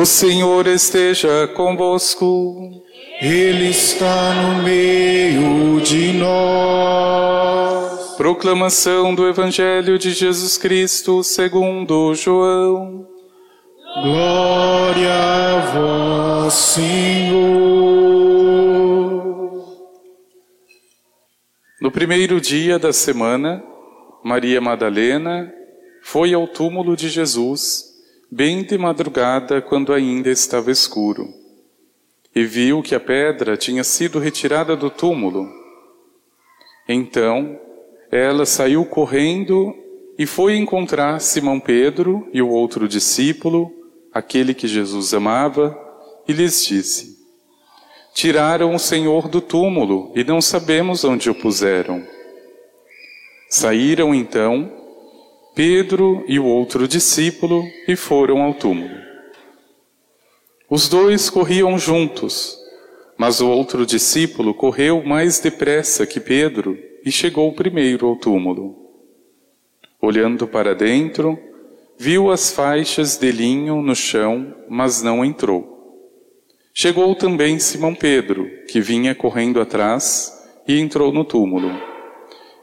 O Senhor esteja convosco. Ele está no meio de nós. Proclamação do Evangelho de Jesus Cristo segundo João. Glória a vós, Senhor. No primeiro dia da semana, Maria Madalena foi ao túmulo de Jesus, bem de madrugada, quando ainda estava escuro, e viu que a pedra tinha sido retirada do túmulo. Então, ela saiu correndo e foi encontrar Simão Pedro e o outro discípulo, aquele que Jesus amava, e lhes disse: Tiraram o Senhor do túmulo e não sabemos onde o puseram. Saíram então Pedro e o outro discípulo e foram ao túmulo. Os dois corriam juntos, mas o outro discípulo correu mais depressa que Pedro e chegou primeiro ao túmulo. Olhando para dentro, viu as faixas de linho no chão, mas não entrou. Chegou também Simão Pedro, que vinha correndo atrás, e entrou no túmulo.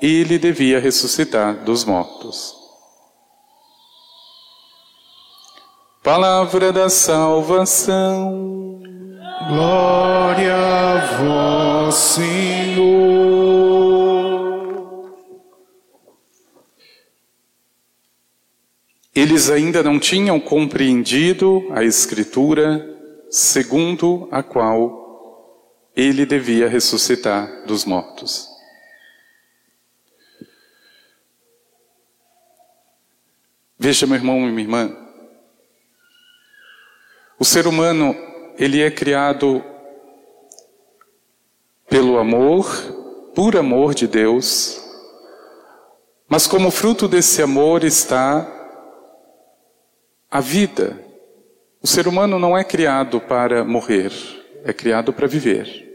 ele devia ressuscitar dos mortos. Palavra da salvação. Glória a vós, Senhor. Eles ainda não tinham compreendido a Escritura segundo a qual ele devia ressuscitar dos mortos. Veja, meu irmão e minha irmã, o ser humano, ele é criado pelo amor, por amor de Deus, mas como fruto desse amor está a vida, o ser humano não é criado para morrer, é criado para viver.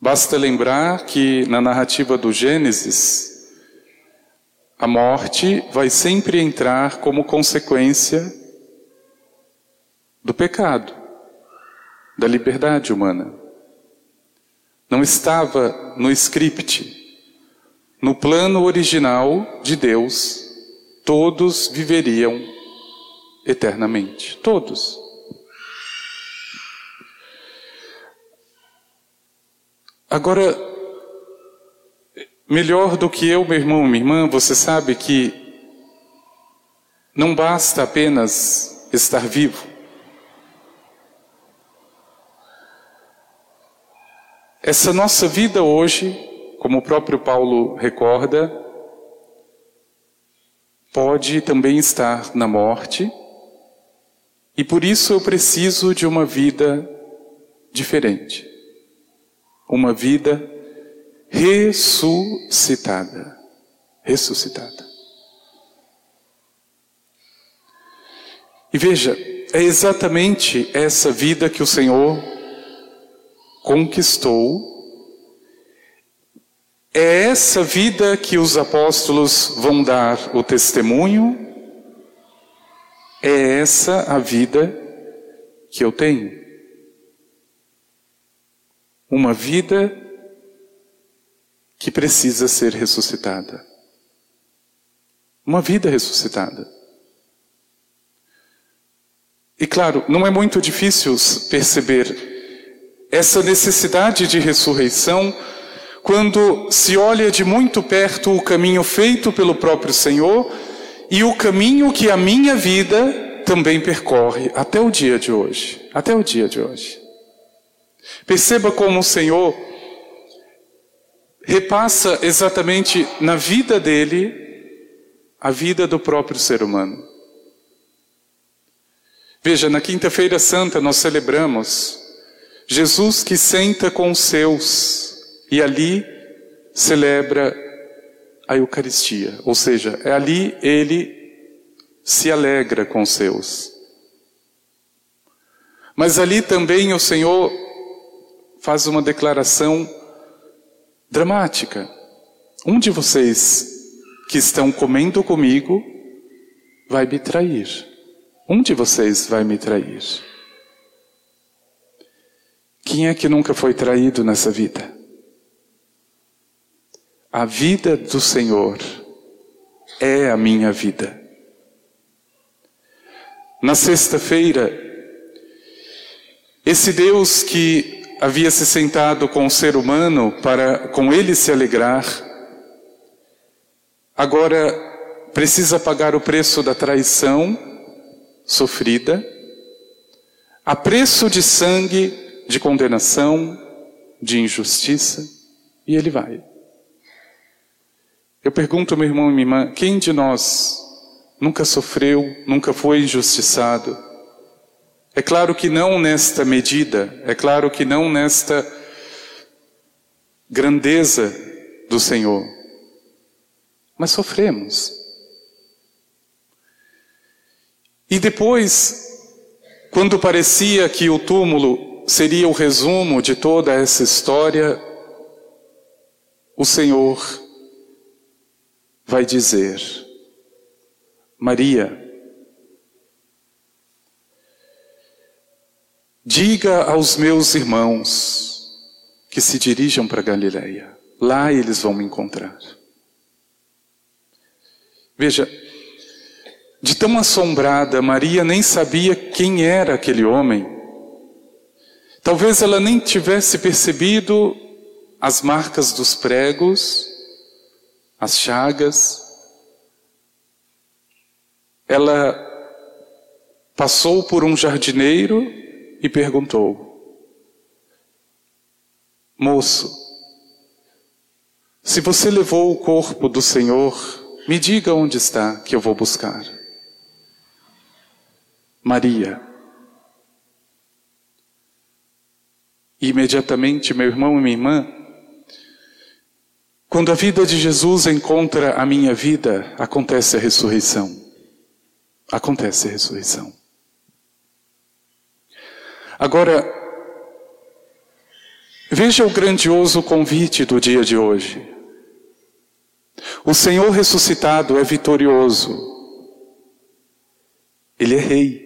Basta lembrar que na narrativa do Gênesis, a morte vai sempre entrar como consequência do pecado, da liberdade humana. Não estava no script, no plano original de Deus, todos viveriam eternamente. Todos. Agora, melhor do que eu, meu irmão, minha irmã, você sabe que não basta apenas estar vivo. Essa nossa vida hoje, como o próprio Paulo recorda, pode também estar na morte e por isso eu preciso de uma vida diferente. Uma vida ressuscitada. Ressuscitada. E veja, é exatamente essa vida que o Senhor conquistou. É essa vida que os apóstolos vão dar o testemunho é essa a vida que eu tenho. Uma vida que precisa ser ressuscitada. Uma vida ressuscitada. E claro, não é muito difícil perceber essa necessidade de ressurreição quando se olha de muito perto o caminho feito pelo próprio Senhor e o caminho que a minha vida também percorre até o dia de hoje. Até o dia de hoje. Perceba como o Senhor repassa exatamente na vida dele a vida do próprio ser humano. Veja, na Quinta-feira Santa nós celebramos Jesus que senta com os seus e ali celebra a Eucaristia, ou seja, é ali ele se alegra com os seus. Mas ali também o Senhor faz uma declaração dramática. Um de vocês que estão comendo comigo vai me trair. Um de vocês vai me trair. Quem é que nunca foi traído nessa vida? A vida do Senhor é a minha vida. Na sexta-feira, esse Deus que havia se sentado com o ser humano para com ele se alegrar, agora precisa pagar o preço da traição sofrida, a preço de sangue, de condenação, de injustiça, e ele vai. Eu pergunto, meu irmão e minha irmã, quem de nós nunca sofreu, nunca foi injustiçado? É claro que não nesta medida, é claro que não nesta grandeza do Senhor, mas sofremos. E depois, quando parecia que o túmulo seria o resumo de toda essa história, o Senhor vai dizer: Maria, diga aos meus irmãos que se dirijam para Galiléia. Lá eles vão me encontrar. Veja, de tão assombrada, Maria nem sabia quem era aquele homem. Talvez ela nem tivesse percebido as marcas dos pregos, as chagas. Ela passou por um jardineiro e perguntou: Moço, se você levou o corpo do Senhor, me diga onde está, que eu vou buscar. Maria. E imediatamente, meu irmão e minha irmã, quando a vida de Jesus encontra a minha vida, acontece a ressurreição. Acontece a ressurreição. Agora, veja o grandioso convite do dia de hoje. O Senhor ressuscitado é vitorioso. Ele é rei.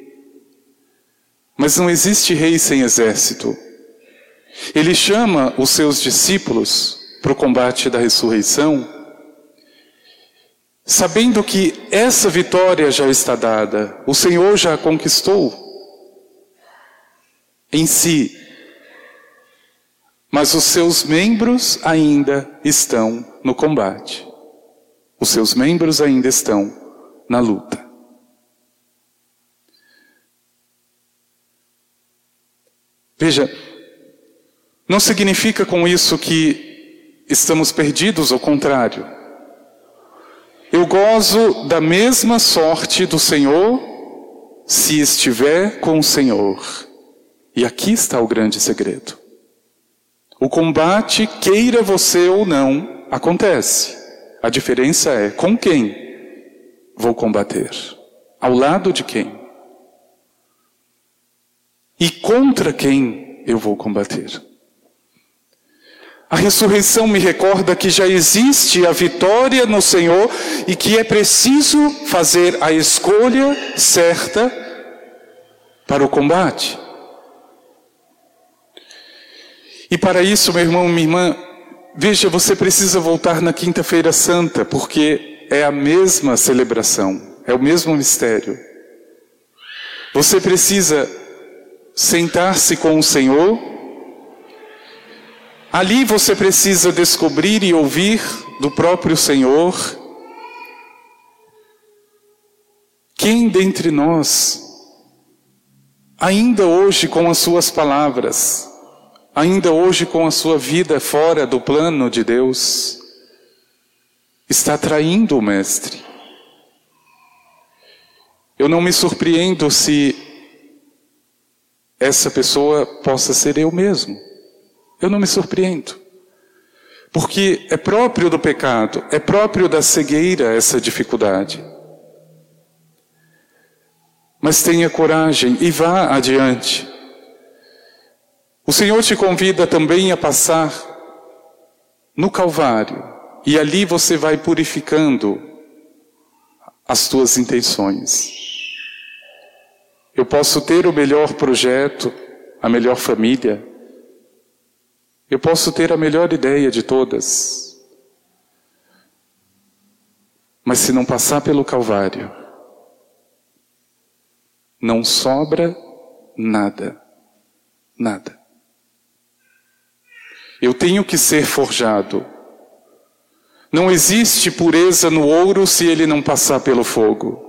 Mas não existe rei sem exército. Ele chama os seus discípulos para o combate da ressurreição, sabendo que essa vitória já está dada, o Senhor já a conquistou em si. Mas os seus membros ainda estão no combate. Os seus membros ainda estão na luta. Veja, não significa com isso que estamos perdidos, ao contrário. Eu gozo da mesma sorte do Senhor se estiver com o Senhor. E aqui está o grande segredo. O combate, queira você ou não, acontece. A diferença é com quem vou combater. Ao lado de quem? E contra quem eu vou combater? A ressurreição me recorda que já existe a vitória no Senhor e que é preciso fazer a escolha certa para o combate. E para isso, meu irmão, minha irmã, veja, você precisa voltar na Quinta-feira Santa, porque é a mesma celebração, é o mesmo mistério. Você precisa sentar-se com o Senhor. Ali você precisa descobrir e ouvir do próprio Senhor. Quem dentre nós, ainda hoje com as suas palavras, ainda hoje com a sua vida fora do plano de Deus, está traindo o Mestre? Eu não me surpreendo se essa pessoa possa ser eu mesmo. Eu não me surpreendo. Porque é próprio do pecado, é próprio da cegueira essa dificuldade. Mas tenha coragem e vá adiante. O Senhor te convida também a passar no Calvário, e ali você vai purificando as tuas intenções. Eu posso ter o melhor projeto, a melhor família, eu posso ter a melhor ideia de todas, mas se não passar pelo Calvário, não sobra nada, nada. Eu tenho que ser forjado. Não existe pureza no ouro se ele não passar pelo fogo.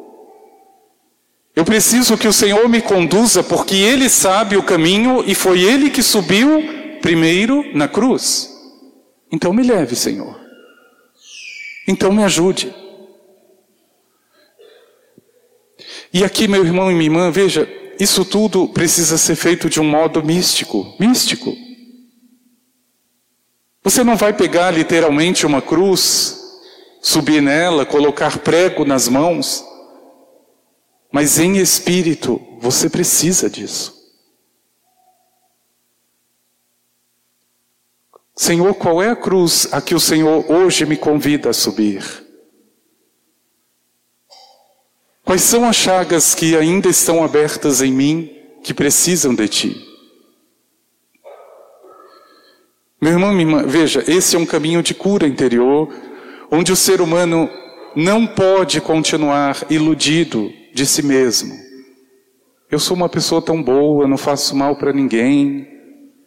Eu preciso que o Senhor me conduza porque Ele sabe o caminho e foi Ele que subiu primeiro na cruz. Então me leve, Senhor. Então me ajude. E aqui, meu irmão e minha irmã, veja, isso tudo precisa ser feito de um modo místico. Místico. Você não vai pegar literalmente uma cruz, subir nela, colocar prego nas mãos, mas em espírito você precisa disso. Senhor, qual é a cruz a que o Senhor hoje me convida a subir? Quais são as chagas que ainda estão abertas em mim que precisam de Ti? Meu irmão, minha irmã, veja, esse é um caminho de cura interior, onde o ser humano não pode continuar iludido de si mesmo. Eu sou uma pessoa tão boa, não faço mal para ninguém.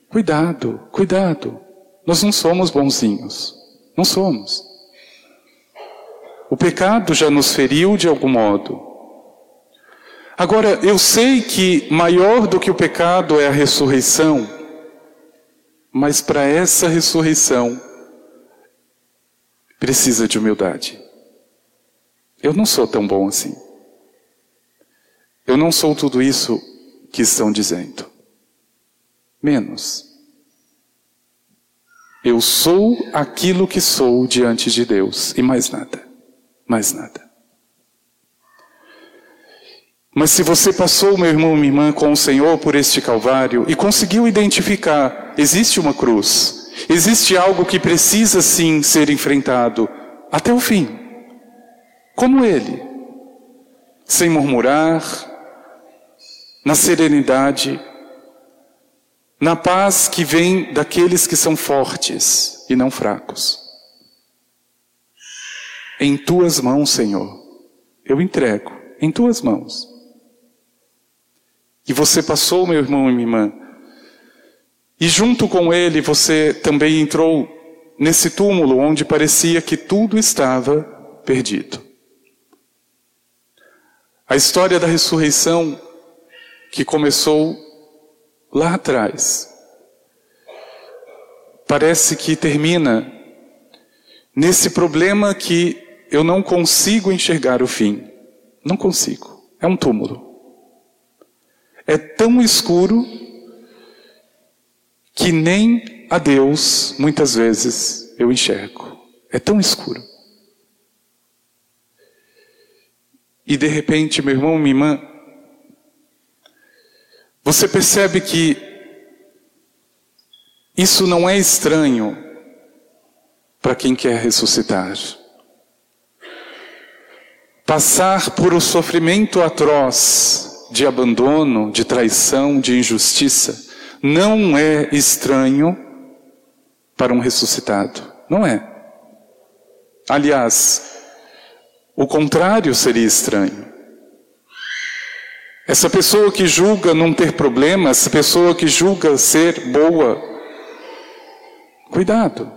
Cuidado, cuidado. Nós não somos bonzinhos. Não somos. O pecado já nos feriu de algum modo. Agora, eu sei que maior do que o pecado é a ressurreição, mas para essa ressurreição precisa de humildade. Eu não sou tão bom assim. Eu não sou tudo isso que estão dizendo. Menos. Eu sou aquilo que sou diante de Deus e mais nada. Mais nada. Mas se você passou, meu irmão, minha irmã, com o Senhor por este Calvário e conseguiu identificar, existe uma cruz, existe algo que precisa sim ser enfrentado até o fim, como Ele, sem murmurar, na serenidade, na paz que vem daqueles que são fortes e não fracos. Em tuas mãos, Senhor, eu entrego, em tuas mãos. E você passou, meu irmão e minha irmã, e junto com ele você também entrou nesse túmulo onde parecia que tudo estava perdido. A história da ressurreição que começou lá atrás, parece que termina nesse problema que eu não consigo enxergar o fim. Não consigo. É um túmulo. É tão escuro que nem a Deus, muitas vezes, eu enxergo. É tão escuro. E de repente, meu irmão, minha irmã, você percebe que isso não é estranho para quem quer ressuscitar. Passar por um sofrimento atroz de abandono, de traição, de injustiça, não é estranho para um ressuscitado. Não é. Aliás, o contrário seria estranho. Essa pessoa que julga não ter problema, essa pessoa que julga ser boa, cuidado.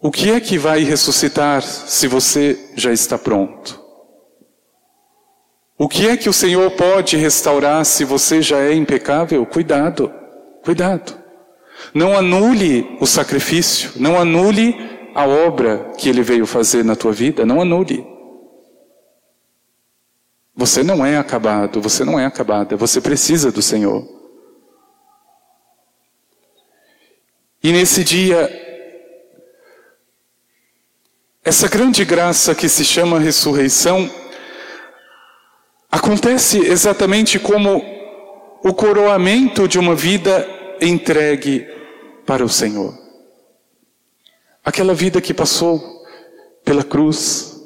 O que é que vai ressuscitar se você já está pronto? O que é que o Senhor pode restaurar se você já é impecável? Cuidado, cuidado. Não anule o sacrifício, não anule a obra que Ele veio fazer na tua vida, não anule. Você não é acabado, você não é acabada, você precisa do Senhor. E nesse dia, essa grande graça que se chama ressurreição acontece exatamente como o coroamento de uma vida entregue para o Senhor. Aquela vida que passou pela cruz,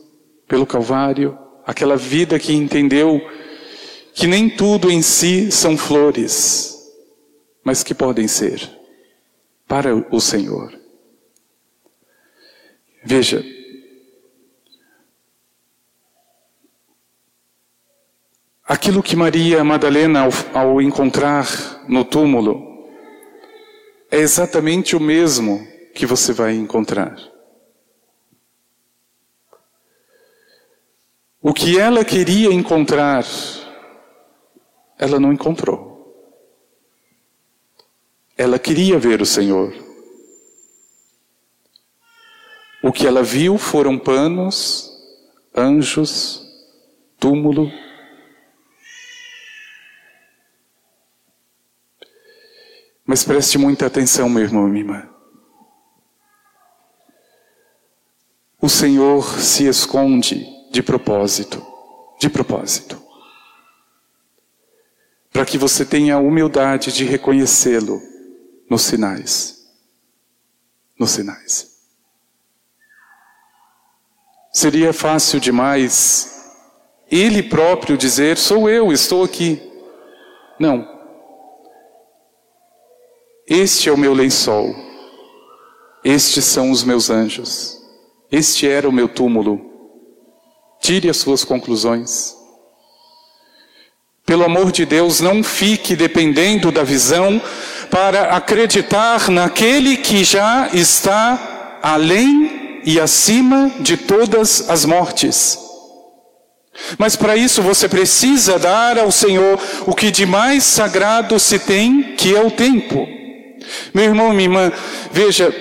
pelo Calvário, aquela vida que entendeu que nem tudo em si são flores, mas que podem ser para o Senhor. Veja, aquilo que Maria Madalena, ao, ao encontrar no túmulo, é exatamente o mesmo que você vai encontrar. O que ela queria encontrar, ela não encontrou. Ela queria ver o Senhor. O que ela viu foram panos, anjos, túmulo. Mas preste muita atenção, meu irmão minha irmã. O Senhor se esconde de propósito, de propósito. Para que você tenha a humildade de reconhecê-lo nos sinais. Nos sinais. Seria fácil demais ele próprio dizer: Sou eu, estou aqui. Não. Este é o meu lençol. Estes são os meus anjos. Este era o meu túmulo. Tire as suas conclusões. Pelo amor de Deus, não fique dependendo da visão para acreditar naquele que já está além e acima de todas as mortes. Mas para isso você precisa dar ao Senhor o que de mais sagrado se tem, que é o tempo. Meu irmão, minha irmã, veja,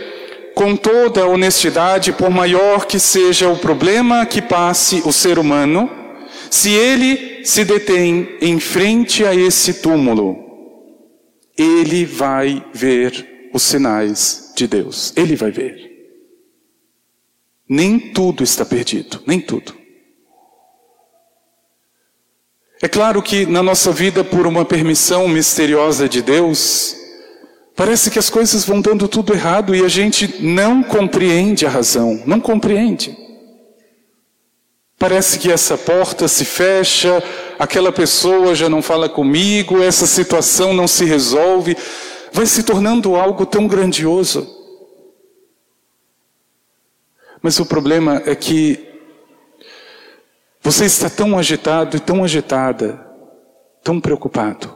com toda honestidade, por maior que seja o problema que passe o ser humano, se ele se detém em frente a esse túmulo, ele vai ver os sinais de Deus. Ele vai ver. Nem tudo está perdido, nem tudo. É claro que na nossa vida, por uma permissão misteriosa de Deus, parece que as coisas vão dando tudo errado e a gente não compreende a razão, não compreende. Parece que essa porta se fecha, aquela pessoa já não fala comigo, essa situação não se resolve, vai se tornando algo tão grandioso. Mas o problema é que você está tão agitado e tão agitada, tão preocupado,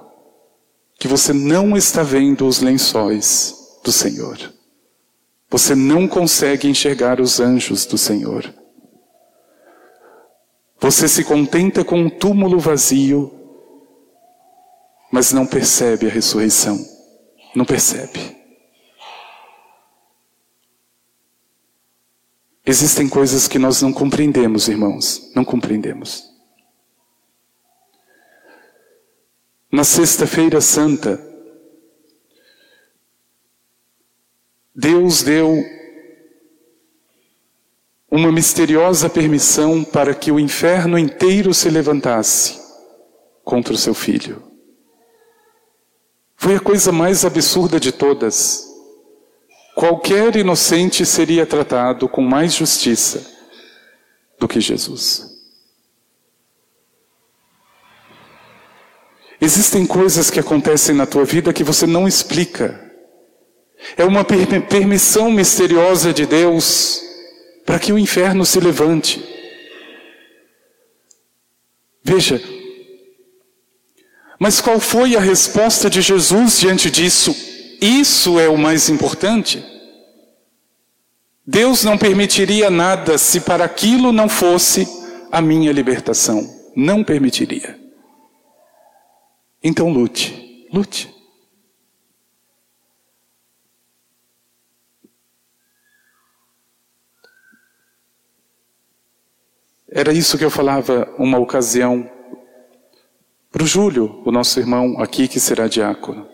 que você não está vendo os lençóis do Senhor. Você não consegue enxergar os anjos do Senhor. Você se contenta com um túmulo vazio, mas não percebe a ressurreição. Não percebe. Existem coisas que nós não compreendemos, irmãos, não compreendemos. Na Sexta-feira Santa, Deus deu uma misteriosa permissão para que o inferno inteiro se levantasse contra o seu filho. Foi a coisa mais absurda de todas. Qualquer inocente seria tratado com mais justiça do que Jesus. Existem coisas que acontecem na tua vida que você não explica. É uma permissão misteriosa de Deus para que o inferno se levante. Veja, mas qual foi a resposta de Jesus diante disso? Isso é o mais importante. Deus não permitiria nada se para aquilo não fosse a minha libertação. Não permitiria. Então lute, lute. Era isso que eu falava uma ocasião Para o Júlio, o nosso irmão aqui que será diácono.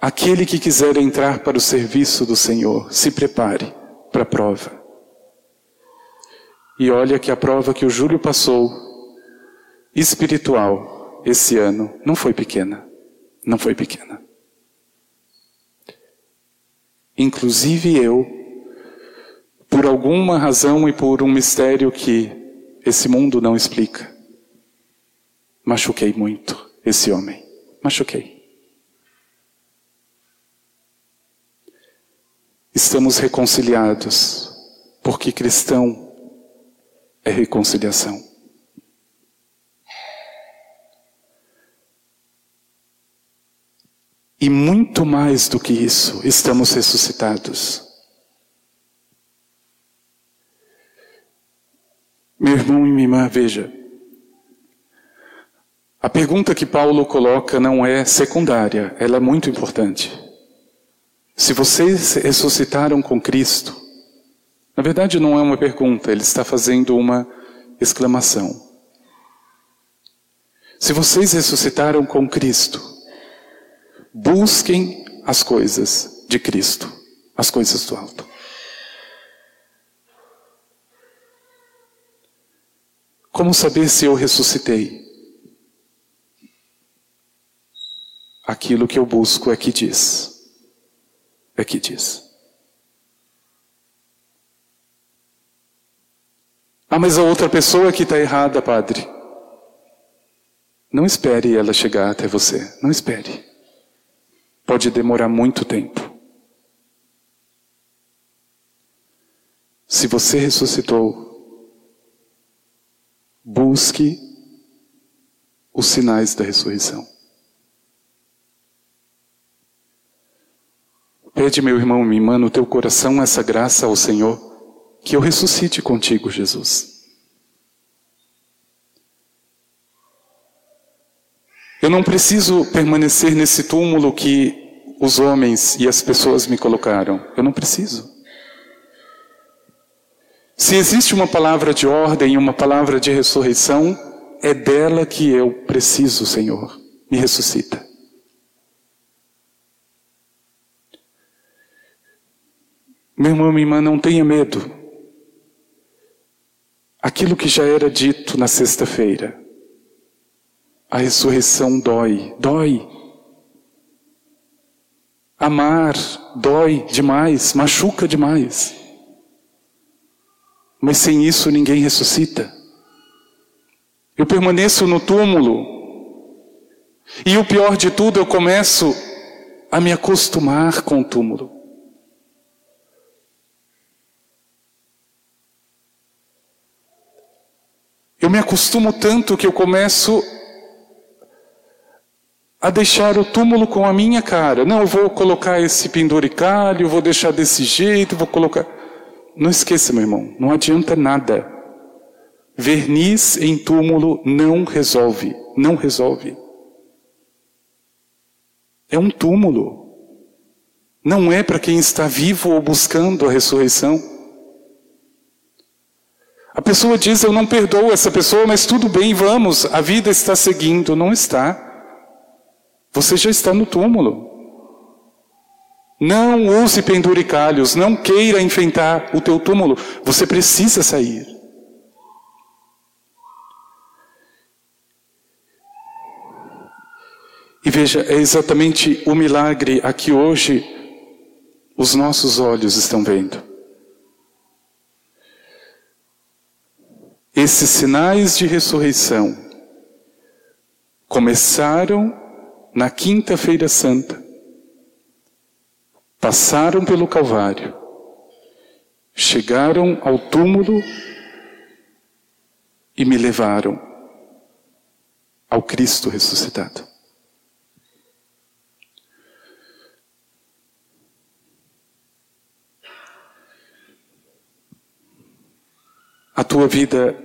Aquele que quiser entrar para o serviço do Senhor, se prepare para a prova. E olha que a prova que o Júlio passou, espiritual, esse ano, não foi pequena. Não foi pequena. Inclusive eu, por alguma razão e por um mistério que esse mundo não explica, machuquei muito esse homem. Machuquei. Estamos reconciliados, porque cristão é reconciliação. E muito mais do que isso, estamos ressuscitados. Meu irmão e minha irmã, veja. A pergunta que Paulo coloca não é secundária, ela é muito importante. Se vocês ressuscitaram com Cristo, na verdade não é uma pergunta, ele está fazendo uma exclamação. Se vocês ressuscitaram com Cristo, busquem as coisas de Cristo, as coisas do alto. Como saber se eu ressuscitei? Aquilo que eu busco é que diz. É que diz. Ah, mas a outra pessoa que está errada, padre. Não espere ela chegar até você. Não espere. Pode demorar muito tempo. Se você ressuscitou, Busque os sinais da ressurreição. Pede, meu irmão, minha irmã, no teu coração essa graça ao Senhor, que eu ressuscite contigo, Jesus. Eu não preciso permanecer nesse túmulo que os homens e as pessoas me colocaram. Eu não preciso. Se existe uma palavra de ordem, uma palavra de ressurreição, é dela que eu preciso, Senhor. Me ressuscita. Meu irmão, minha irmã, não tenha medo. Aquilo que já era dito na sexta-feira. A ressurreição dói, dói. Amar dói demais, machuca demais. Mas sem isso ninguém ressuscita. Eu permaneço no túmulo. E o pior de tudo, eu começo a me acostumar com o túmulo. Eu me acostumo tanto que eu começo a deixar o túmulo com a minha cara. Não, eu vou colocar esse penduricalho, vou deixar desse jeito, vou colocar. Não esqueça, meu irmão, não adianta nada. Verniz em túmulo não resolve, não resolve. É um túmulo. Não é para quem está vivo ou buscando a ressurreição. A pessoa diz: Eu não perdoo essa pessoa, mas tudo bem, vamos, a vida está seguindo. Não está. Você já está no túmulo. Não use penduricalhos, não queira enfrentar o teu túmulo. Você precisa sair. E veja, é exatamente o milagre a que hoje os nossos olhos estão vendo. Esses sinais de ressurreição começaram na Quinta-feira Santa passaram pelo Calvário, chegaram ao túmulo e me levaram ao Cristo ressuscitado. Tua vida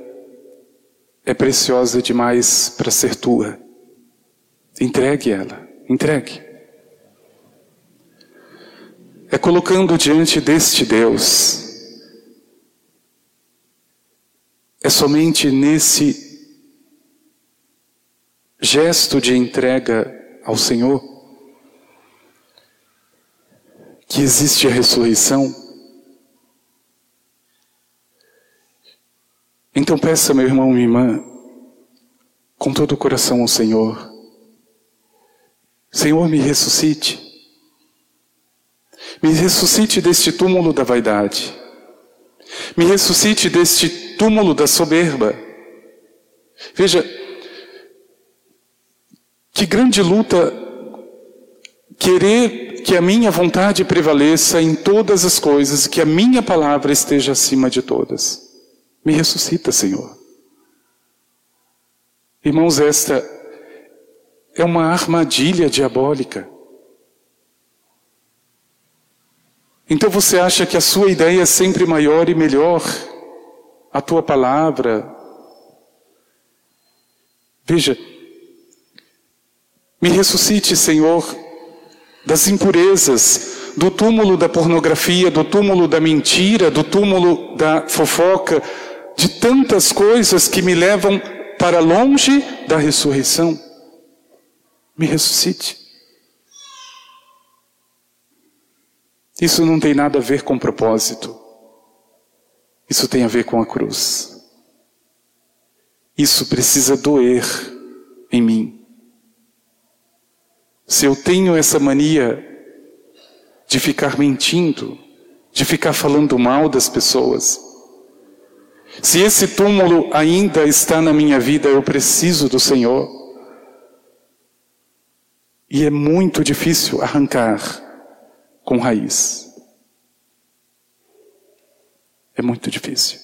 é preciosa demais para ser tua. Entregue ela, entregue é colocando diante deste Deus É somente nesse gesto de entrega ao Senhor que existe a ressurreição. Então peça, meu irmão, minha irmã, com todo o coração ao Senhor, Senhor, me ressuscite. Me ressuscite deste túmulo da vaidade. Me ressuscite deste túmulo da soberba. Veja, que grande luta querer que a minha vontade prevaleça em todas as coisas, que a minha palavra esteja acima de todas. Me ressuscita, Senhor. Irmãos, esta é uma armadilha diabólica. Então você acha que a sua ideia é sempre maior e melhor, a tua palavra. Veja, me ressuscite, Senhor, das impurezas, do túmulo da pornografia, do túmulo da mentira, do túmulo da fofoca, de tantas coisas que me levam para longe da ressurreição. Me ressuscite. Isso não tem nada a ver com propósito. Isso tem a ver com a cruz. Isso precisa doer em mim. Se eu tenho essa mania de ficar mentindo, de ficar falando mal das pessoas, se esse túmulo ainda está na minha vida, eu preciso do Senhor. E é muito difícil arrancar com raiz. É muito difícil.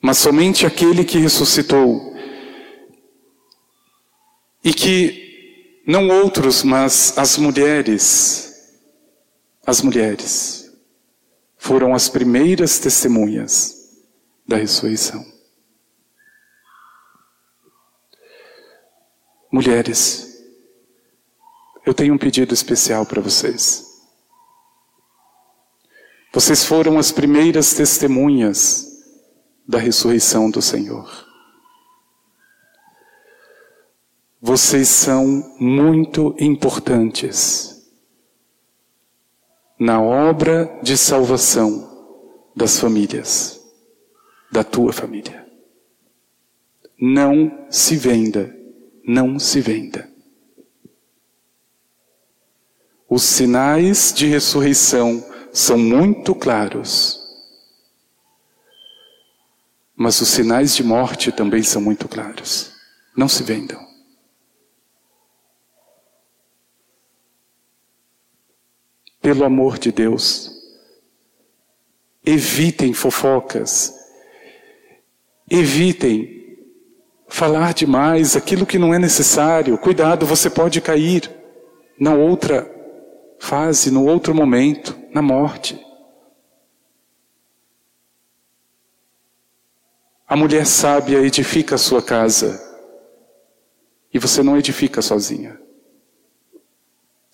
Mas somente aquele que ressuscitou e que não outros, mas as mulheres, as mulheres foram as primeiras testemunhas da ressurreição. Mulheres, eu tenho um pedido especial para vocês. Vocês foram as primeiras testemunhas da ressurreição do Senhor. Vocês são muito importantes na obra de salvação das famílias, da tua família. Não se venda, não se venda. Os sinais de ressurreição são muito claros. Mas os sinais de morte também são muito claros. Não se vendam. Pelo amor de Deus, evitem fofocas, evitem falar demais aquilo que não é necessário. Cuidado, você pode cair na outra fase, no outro momento, na morte. A mulher sábia edifica a sua casa e você não edifica sozinha.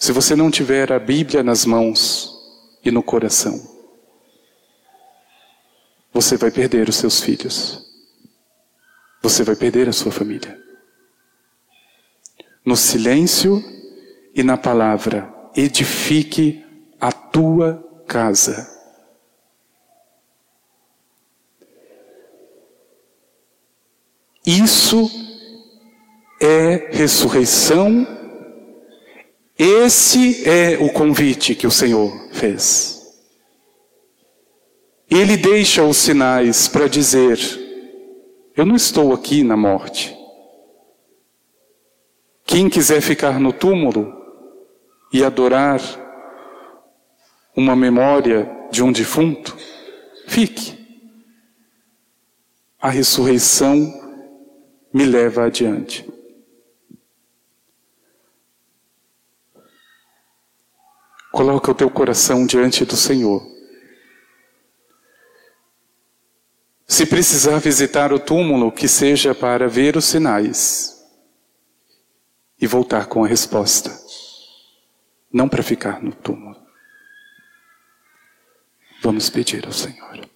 Se você não tiver a Bíblia nas mãos e no coração, você vai perder os seus filhos. Você vai perder a sua família. No silêncio e na palavra, edifique a tua casa. Isso é ressurreição. Esse é o convite que o Senhor fez. Ele deixa os sinais para dizer: Eu não estou aqui na morte. Quem quiser ficar no túmulo, e adorar uma memória de um defunto, fique. A ressurreição me leva adiante. Coloca o teu coração diante do Senhor. Se precisar visitar o túmulo, que seja para ver os sinais e voltar com a resposta não para ficar no túmulo. Vamos pedir ao Senhor.